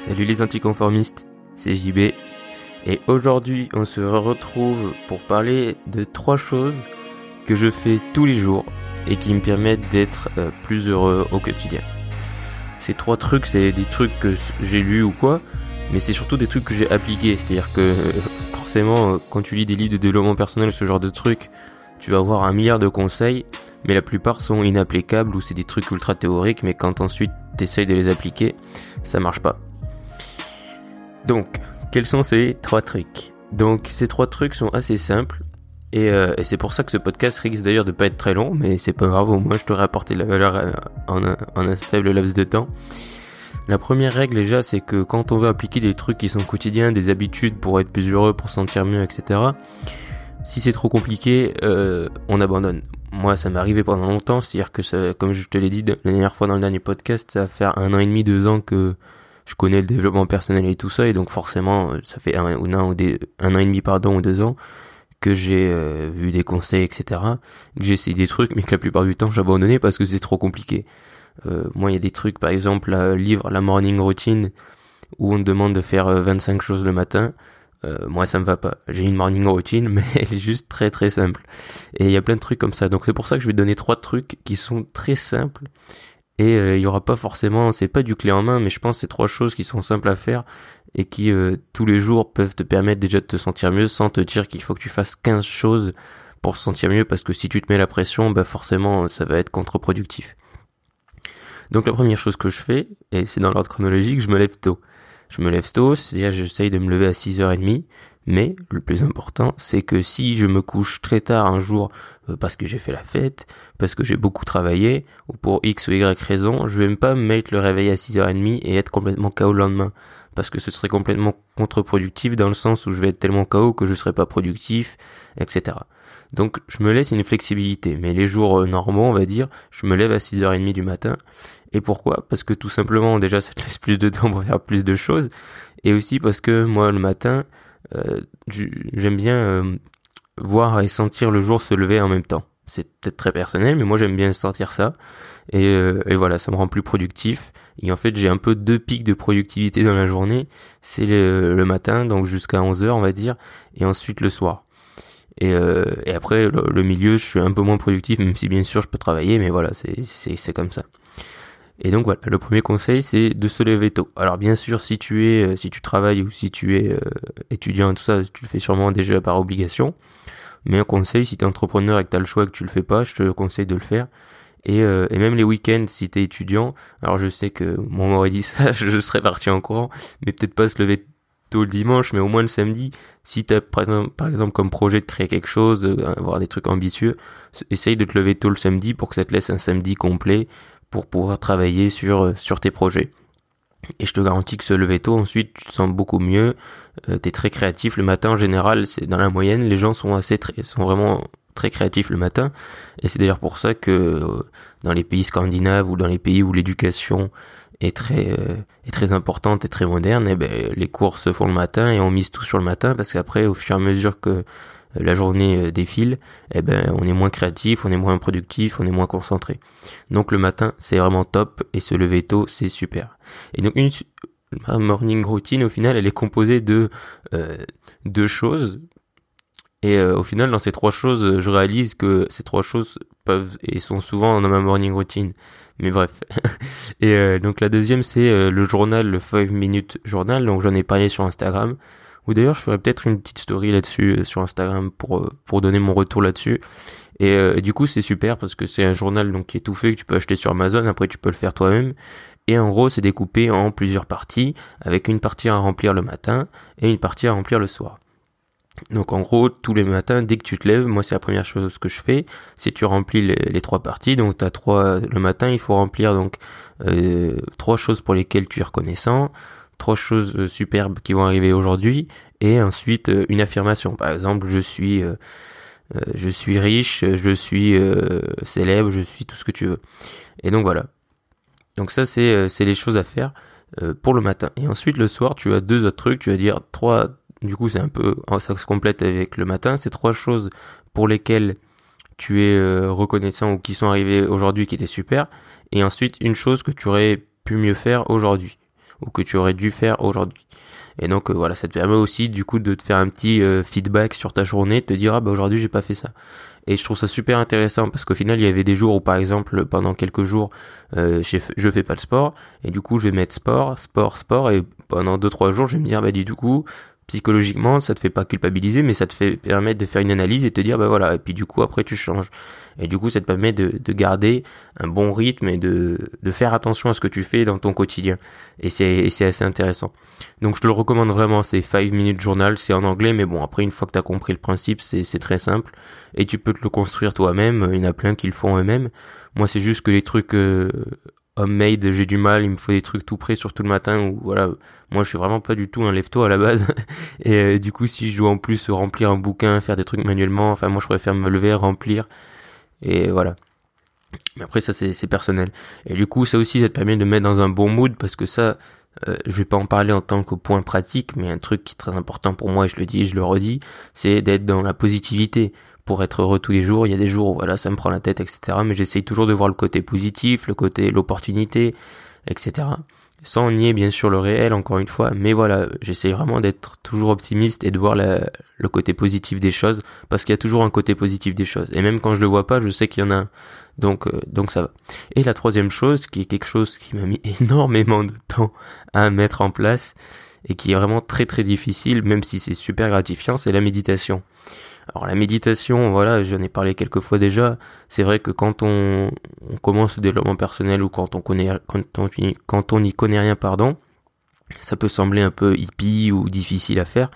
Salut les anticonformistes, c'est JB. Et aujourd'hui, on se retrouve pour parler de trois choses que je fais tous les jours et qui me permettent d'être euh, plus heureux au quotidien. Ces trois trucs, c'est des trucs que j'ai lus ou quoi, mais c'est surtout des trucs que j'ai appliqués. C'est-à-dire que forcément, quand tu lis des livres de développement personnel, ce genre de trucs, tu vas avoir un milliard de conseils, mais la plupart sont inapplicables ou c'est des trucs ultra théoriques, mais quand ensuite t'essayes de les appliquer, ça marche pas. Donc, quels sont ces trois trucs? Donc, ces trois trucs sont assez simples. Euh, et, c'est pour ça que ce podcast risque d'ailleurs de pas être très long, mais c'est pas grave, au moins je t'aurais apporté la valeur euh, en un, en faible laps de temps. La première règle déjà, c'est que quand on veut appliquer des trucs qui sont quotidiens, des habitudes pour être plus heureux, pour sentir mieux, etc. Si c'est trop compliqué, euh, on abandonne. Moi, ça m'est arrivé pendant longtemps, c'est-à-dire que comme je te l'ai dit la dernière fois dans le dernier podcast, ça va faire un an et demi, deux ans que je connais le développement personnel et tout ça, et donc forcément, ça fait un, ou un, des, un an et demi, pardon, ou deux ans que j'ai euh, vu des conseils, etc., que j'ai essayé des trucs, mais que la plupart du temps, j'abandonnais parce que c'est trop compliqué. Euh, moi, il y a des trucs, par exemple, le livre La Morning Routine, où on demande de faire 25 euh, choses le matin. moi, ça me va pas. J'ai une morning routine, mais elle est juste très très simple. Et il y a plein de trucs comme ça. Donc c'est pour ça que je vais donner trois trucs qui sont très simples et euh, il y aura pas forcément, c'est pas du clé en main, mais je pense que c'est trois choses qui sont simples à faire et qui euh, tous les jours peuvent te permettre déjà de te sentir mieux sans te dire qu'il faut que tu fasses 15 choses pour se sentir mieux parce que si tu te mets la pression, bah forcément ça va être contre-productif. Donc la première chose que je fais, et c'est dans l'ordre chronologique, je me lève tôt. Je me lève tôt, c'est-à-dire j'essaye de me lever à 6h30, mais le plus important, c'est que si je me couche très tard un jour euh, parce que j'ai fait la fête, parce que j'ai beaucoup travaillé, ou pour X ou Y raison, je vais même pas mettre le réveil à 6h30 et être complètement KO le lendemain. Parce que ce serait complètement contre-productif dans le sens où je vais être tellement KO que je serai pas productif, etc. Donc je me laisse une flexibilité. Mais les jours euh, normaux, on va dire, je me lève à 6h30 du matin. Et pourquoi? Parce que tout simplement, déjà, ça te laisse plus de temps pour faire plus de choses. Et aussi parce que moi, le matin, j'aime bien euh, voir et sentir le jour se lever en même temps. C'est peut-être très personnel, mais moi j'aime bien sentir ça. Et, euh, et, voilà, ça me rend plus productif. Et en fait, j'ai un peu deux pics de productivité dans la journée. C'est le, matin, donc jusqu'à 11h on va dire, et ensuite le soir. Et, euh, et après, le, le, milieu, je suis un peu moins productif, même si bien sûr je peux travailler, mais voilà, c'est comme ça. Et donc voilà, le premier conseil c'est de se lever tôt. Alors bien sûr, si tu es, euh, si tu travailles ou si tu es euh, étudiant, tout ça, tu le fais sûrement déjà par obligation. Mais un conseil, si tu es entrepreneur et que tu as le choix et que tu le fais pas, je te conseille de le faire. Et, euh, et même les week-ends, si tu es étudiant, alors je sais que moi m'aurait dit ça, je serais parti en courant, mais peut-être pas se lever tôt le dimanche, mais au moins le samedi, si tu as par exemple, par exemple comme projet de créer quelque chose, d'avoir des trucs ambitieux, essaye de te lever tôt le samedi pour que ça te laisse un samedi complet pour pouvoir travailler sur, euh, sur tes projets. Et je te garantis que se lever tôt, ensuite, tu te sens beaucoup mieux. Euh, tu es très créatif le matin en général. C'est dans la moyenne, les gens sont assez très, sont vraiment très créatifs le matin. Et c'est d'ailleurs pour ça que euh, dans les pays scandinaves ou dans les pays où l'éducation est très est très importante et très moderne, et eh ben les cours se font le matin et on mise tout sur le matin parce qu'après, au fur et à mesure que la journée euh, défile, eh ben on est moins créatif, on est moins productif, on est moins concentré. Donc le matin, c'est vraiment top et se lever tôt, c'est super. Et donc une morning routine au final, elle est composée de euh, deux choses. Et euh, au final, dans ces trois choses, je réalise que ces trois choses peuvent et sont souvent dans ma morning routine. Mais bref. et donc la deuxième, c'est le journal, le 5 minute journal. Donc j'en ai parlé sur Instagram. Ou d'ailleurs, je ferais peut-être une petite story là-dessus euh, sur Instagram pour euh, pour donner mon retour là-dessus. Euh, et, du coup, c'est super parce que c'est un journal donc qui est tout fait que tu peux acheter sur Amazon. Après, tu peux le faire toi-même. Et en gros, c'est découpé en plusieurs parties, avec une partie à remplir le matin et une partie à remplir le soir. Donc en gros, tous les matins, dès que tu te lèves, moi c'est la première chose que je fais, c'est tu remplis les, trois parties. Donc tu as trois le matin, il faut remplir donc euh, trois choses pour lesquelles tu es reconnaissant, trois choses euh, superbes qui vont arriver aujourd'hui et ensuite euh, une affirmation. Par exemple, je suis euh, je suis riche, je suis célèbre, je suis tout ce que tu veux. Et donc voilà. Donc ça c'est c'est les choses à faire pour le matin. Et ensuite le soir, tu as deux autres trucs, tu vas dire trois du coup, c'est un peu ça se complète avec le matin, c'est trois choses pour lesquelles tu es reconnaissant ou qui sont arrivées aujourd'hui qui étaient super et ensuite une chose que tu aurais pu mieux faire aujourd'hui ou que tu aurais dû faire aujourd'hui. Et donc voilà, ça te permet aussi du coup de te faire un petit feedback sur ta journée, te dire ah bah aujourd'hui j'ai pas fait ça. Et je trouve ça super intéressant parce qu'au final, il y avait des jours où, par exemple, pendant quelques jours, euh, je fais pas le sport. Et du coup, je vais mettre sport, sport, sport. Et pendant deux, trois jours, je vais me dire, bah, du coup, psychologiquement, ça te fait pas culpabiliser, mais ça te fait permettre de faire une analyse et te dire, bah voilà. Et puis, du coup, après, tu changes. Et du coup, ça te permet de, de garder un bon rythme et de, de faire attention à ce que tu fais dans ton quotidien. Et c'est, assez intéressant. Donc, je te le recommande vraiment. C'est 5 minutes journal. C'est en anglais, mais bon, après, une fois que tu as compris le principe, c'est, c'est très simple. Et tu peux te le construire toi-même. Il y en a plein qui le font eux-mêmes. Moi, c'est juste que les trucs euh, homemade, j'ai du mal. Il me faut des trucs tout prêts, surtout le matin. Ou voilà, moi, je suis vraiment pas du tout un lève-toi à la base. et euh, du coup, si je dois en plus remplir un bouquin, faire des trucs manuellement, enfin, moi, je préfère me lever, remplir et voilà. Mais après ça c'est personnel. Et du coup ça aussi ça te permet de mettre dans un bon mood parce que ça euh, je vais pas en parler en tant que point pratique, mais un truc qui est très important pour moi et je le dis et je le redis, c'est d'être dans la positivité pour être heureux tous les jours. Il y a des jours où voilà ça me prend la tête etc. Mais j'essaye toujours de voir le côté positif, le côté l'opportunité etc sans nier bien sûr le réel encore une fois, mais voilà, j'essaie vraiment d'être toujours optimiste et de voir le côté positif des choses, parce qu'il y a toujours un côté positif des choses, et même quand je le vois pas, je sais qu'il y en a donc euh, donc ça va. Et la troisième chose, qui est quelque chose qui m'a mis énormément de temps à mettre en place, et qui est vraiment très très difficile, même si c'est super gratifiant, c'est la méditation. Alors la méditation, voilà, j'en ai parlé quelques fois déjà. C'est vrai que quand on, commence le développement personnel ou quand on connaît, quand on, quand on n'y connaît rien, pardon, ça peut sembler un peu hippie ou difficile à faire.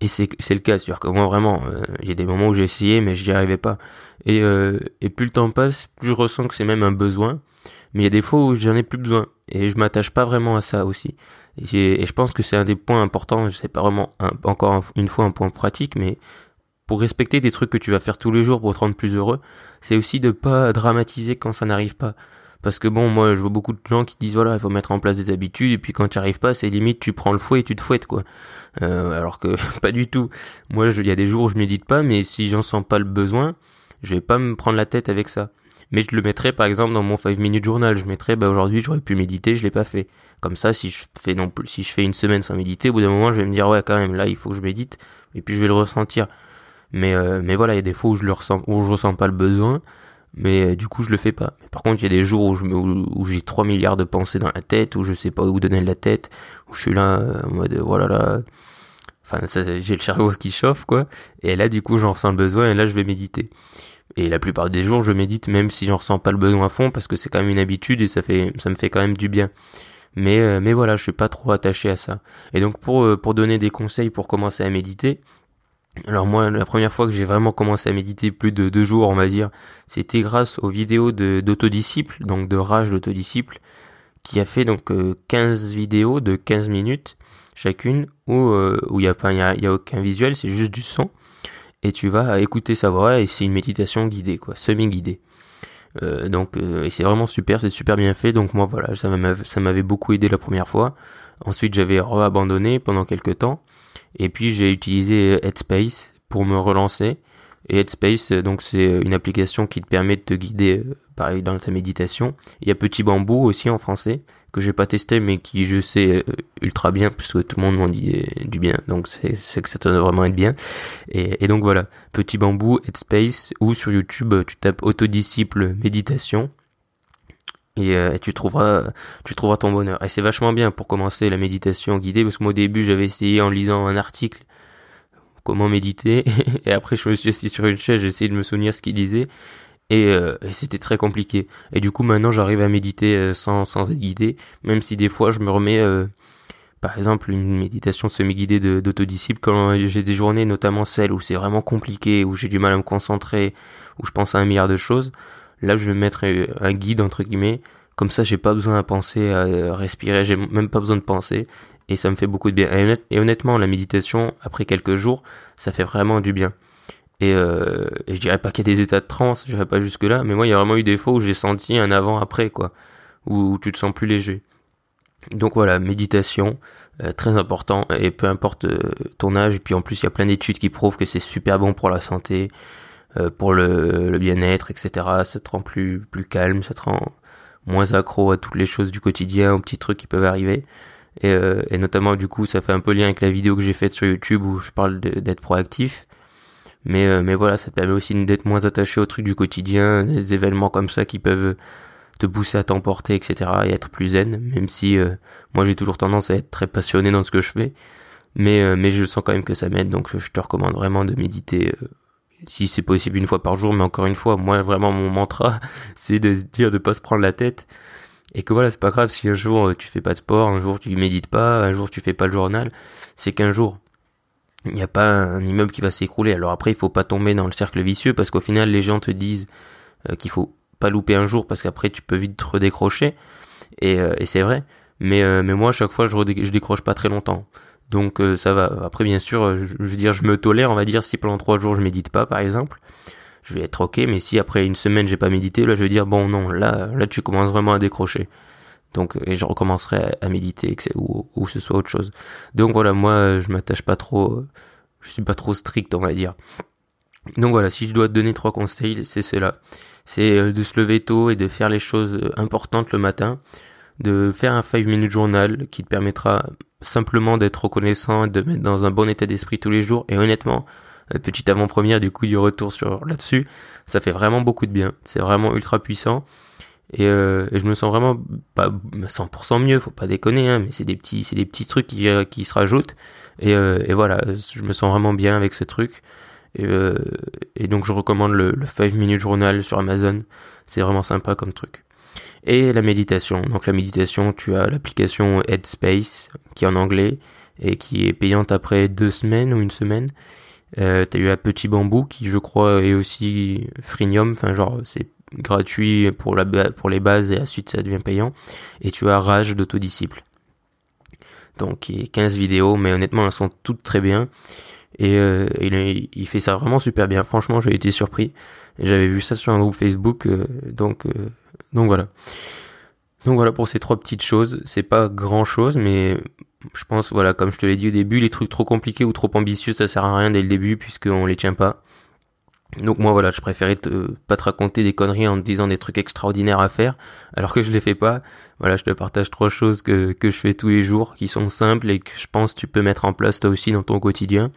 Et c'est le cas, c'est-à-dire que moi vraiment, euh, a des moments où j'ai essayé mais j'y arrivais pas. Et euh, et plus le temps passe, plus je ressens que c'est même un besoin. Mais il y a des fois où j'en ai plus besoin et je m'attache pas vraiment à ça aussi. Et, je pense que c'est un des points importants. Sais pas vraiment encore une fois un point pratique, mais pour respecter des trucs que tu vas faire tous les jours pour te rendre plus heureux, c'est aussi de pas dramatiser quand ça n'arrive pas. Parce que bon, moi, je vois beaucoup de gens qui disent voilà, il faut mettre en place des habitudes et puis quand tu arrives pas, c'est limite tu prends le fouet et tu te fouettes quoi. Euh, alors que pas du tout. Moi, il y a des jours où je médite pas, mais si j'en sens pas le besoin, je vais pas me prendre la tête avec ça. Mais je le mettrais par exemple dans mon 5 minutes journal. Je mettrais bah aujourd'hui j'aurais pu méditer, je l'ai pas fait. Comme ça, si je fais non plus, si je fais une semaine sans méditer, au bout d'un moment, je vais me dire ouais quand même là il faut que je médite et puis je vais le ressentir. Mais, euh, mais voilà, il y a des fois où je le ressens, où je ressens pas le besoin, mais euh, du coup je le fais pas. par contre, il y a des jours où je où, j'ai 3 milliards de pensées dans la tête, où je sais pas où donner la tête, où je suis là euh, en mode voilà là. Enfin, j'ai le cerveau qui chauffe quoi. Et là, du coup, j'en ressens le besoin et là, je vais méditer. Et la plupart des jours, je médite même si j'en ressens pas le besoin à fond parce que c'est quand même une habitude et ça fait, ça me fait quand même du bien. Mais, mais voilà, je suis pas trop attaché à ça. Et donc pour, pour donner des conseils pour commencer à méditer, alors moi, la première fois que j'ai vraiment commencé à méditer plus de deux jours, on va dire, c'était grâce aux vidéos de d'autodisciple, donc de Rage d'autodisciple, qui a fait donc 15 euh, vidéos de 15 minutes chacune, où euh, il y a pas y a, aucun visuel, c'est juste du son, et tu vas écouter sa voix et c'est une méditation guidée quoi, semi guidée. Euh, donc et c'est vraiment super, c'est super bien fait. Donc moi voilà, ça m'avait ça m'avait beaucoup aidé la première fois. Ensuite j'avais re-abandonné pendant quelques temps. Et puis j'ai utilisé Headspace pour me relancer. Et Headspace, donc c'est une application qui te permet de te guider, euh, pareil, dans ta méditation. Il y a Petit Bambou aussi en français, que j'ai pas testé, mais qui je sais euh, ultra bien, puisque tout le monde m'en dit euh, du bien. Donc c'est que ça doit vraiment être bien. Et, et donc voilà, Petit Bambou, Headspace, ou sur YouTube, tu tapes Autodisciple Méditation et, euh, tu trouveras tu trouveras ton bonheur et c'est vachement bien pour commencer la méditation guidée parce que moi au début j'avais essayé en lisant un article comment méditer et après je me suis assis sur une chaise j'ai essayé de me souvenir ce qu'il disait et, euh, c'était très compliqué et du coup maintenant j'arrive à méditer euh, sans sans être guidé même si des fois je me remets par exemple une méditation semi-guidée d'autodisciple quand j'ai des journées notamment celles où c'est vraiment compliqué où j'ai du mal à me concentrer où je pense à un milliard de choses Là, je vais mettre un guide entre guillemets. Comme ça, j'ai pas besoin à penser, à respirer. J'ai même pas besoin de penser. Et ça me fait beaucoup de bien. Et honnêtement, la méditation, après quelques jours, ça fait vraiment du bien. Et, euh, et je dirais pas qu'il y a des états de transe, je dirais pas jusque là, mais moi il y a vraiment eu des fois où j'ai senti un avant-après, quoi, où, tu te sens plus léger. Donc voilà, méditation, euh, très important, et peu importe euh, ton âge, et puis en plus il y a plein d'études qui prouvent que c'est super bon pour la santé, euh, pour le, bien-être, etc. Ça te rend plus, plus calme, ça te rend moins accro à toutes les choses du quotidien, aux petits trucs qui peuvent arriver. Et, euh, et, notamment du coup ça fait un peu lien avec la vidéo que j'ai faite sur YouTube où je parle d'être proactif. Mais, euh, mais voilà, ça te permet aussi d'être moins attaché aux trucs du quotidien, des événements comme ça qui peuvent te pousser à t'emporter, etc. et être plus zen, même si euh, moi j'ai toujours tendance à être très passionné dans ce que je fais. Mais, mais je sens quand même que ça m'aide, donc je te recommande vraiment de méditer si c'est possible une fois par jour, mais encore une fois, moi vraiment mon mantra, c'est de se dire de pas se prendre la tête et que voilà, c'est pas grave si un jour tu fais pas de sport, un jour tu médites pas, un jour tu fais pas le journal, c'est qu'un jour. Il n'y a pas un immeuble qui va s'écrouler. Alors après, il faut pas tomber dans le cercle vicieux parce qu'au final, les gens te disent euh, qu'il faut pas louper un jour parce qu'après tu peux vite te redécrocher et, euh, c'est vrai. Mais euh, moi, à chaque fois, je, je décroche pas très longtemps. Donc ça va. Après, bien sûr, je, je, veux dire, je me tolère. On va dire si pendant trois jours je médite pas, par exemple, je vais être ok, mais si après une semaine j'ai pas médité, là je vais dire bon non, là là tu commences vraiment à décrocher. Donc et je recommencerai à, méditer ou, ou ce soit autre chose. Donc voilà, moi je m'attache pas trop, je suis pas trop strict on va dire. Donc voilà, si je dois te donner trois conseils, c'est cela. C'est euh, de se lever tôt et de faire les choses importantes le matin, de faire un 5 minute journal qui te permettra simplement d'être reconnaissant, de mettre dans un bon état d'esprit tous les jours et honnêtement, petite avant-première du coup du retour sur là-dessus. Ça fait vraiment beaucoup de bien. C'est vraiment ultra puissant. Et, euh, je me sens vraiment pas 100% mieux, faut pas déconner, hein, mais c'est des petits, c'est des petits trucs qui, euh, qui se rajoutent. Et, euh, et voilà, je me sens vraiment bien avec ce truc. Et, et donc je recommande le, le 5 minute journal sur Amazon. C'est vraiment sympa comme truc. Et la méditation. Donc la méditation, tu as l'application Headspace qui est en anglais et qui est payante après deux semaines ou une semaine. Euh, t'as eu un petit bambou qui je crois est aussi freemium, enfin genre c'est gratuit pour la pour les bases et ensuite ça devient payant. Et tu as Rage d'autodisciple. Donc il y a 15 vidéos, mais honnêtement elles sont toutes très bien. Et euh, il, il, fait ça vraiment super bien. Franchement j'ai été surpris. J'avais vu ça sur un groupe Facebook, euh, donc euh, donc voilà. Donc voilà pour ces trois petites choses. C'est pas grand chose, mais je pense, voilà, comme je te l'ai dit au début, les trucs trop compliqués ou trop ambitieux, ça sert à rien dès le début puisqu'on les tient pas. Donc moi voilà, je préférais te, pas te raconter des conneries en te disant des trucs extraordinaires à faire, alors que je les fais pas. Voilà, je te partage trois choses que, que je fais tous les jours, qui sont simples et que je pense tu peux mettre en place toi aussi dans ton quotidien.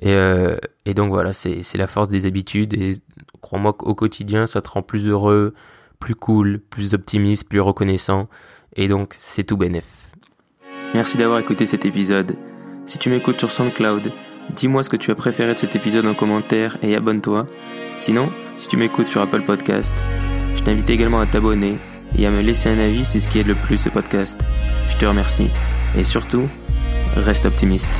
Et, euh, et donc voilà, c'est, la force des habitudes et crois-moi qu'au quotidien, ça te rend plus heureux, plus cool, plus optimiste, plus reconnaissant. Et donc c'est tout bénéf. Merci d'avoir écouté cet épisode. Si tu m'écoutes sur SoundCloud, dis-moi ce que tu as préféré de cet épisode en commentaire et abonne-toi. Sinon, si tu m'écoutes sur Apple Podcast, je t'invite également à t'abonner et à me laisser un avis, c'est ce qui aide le plus ce podcast. Je te remercie. Et surtout, reste optimiste.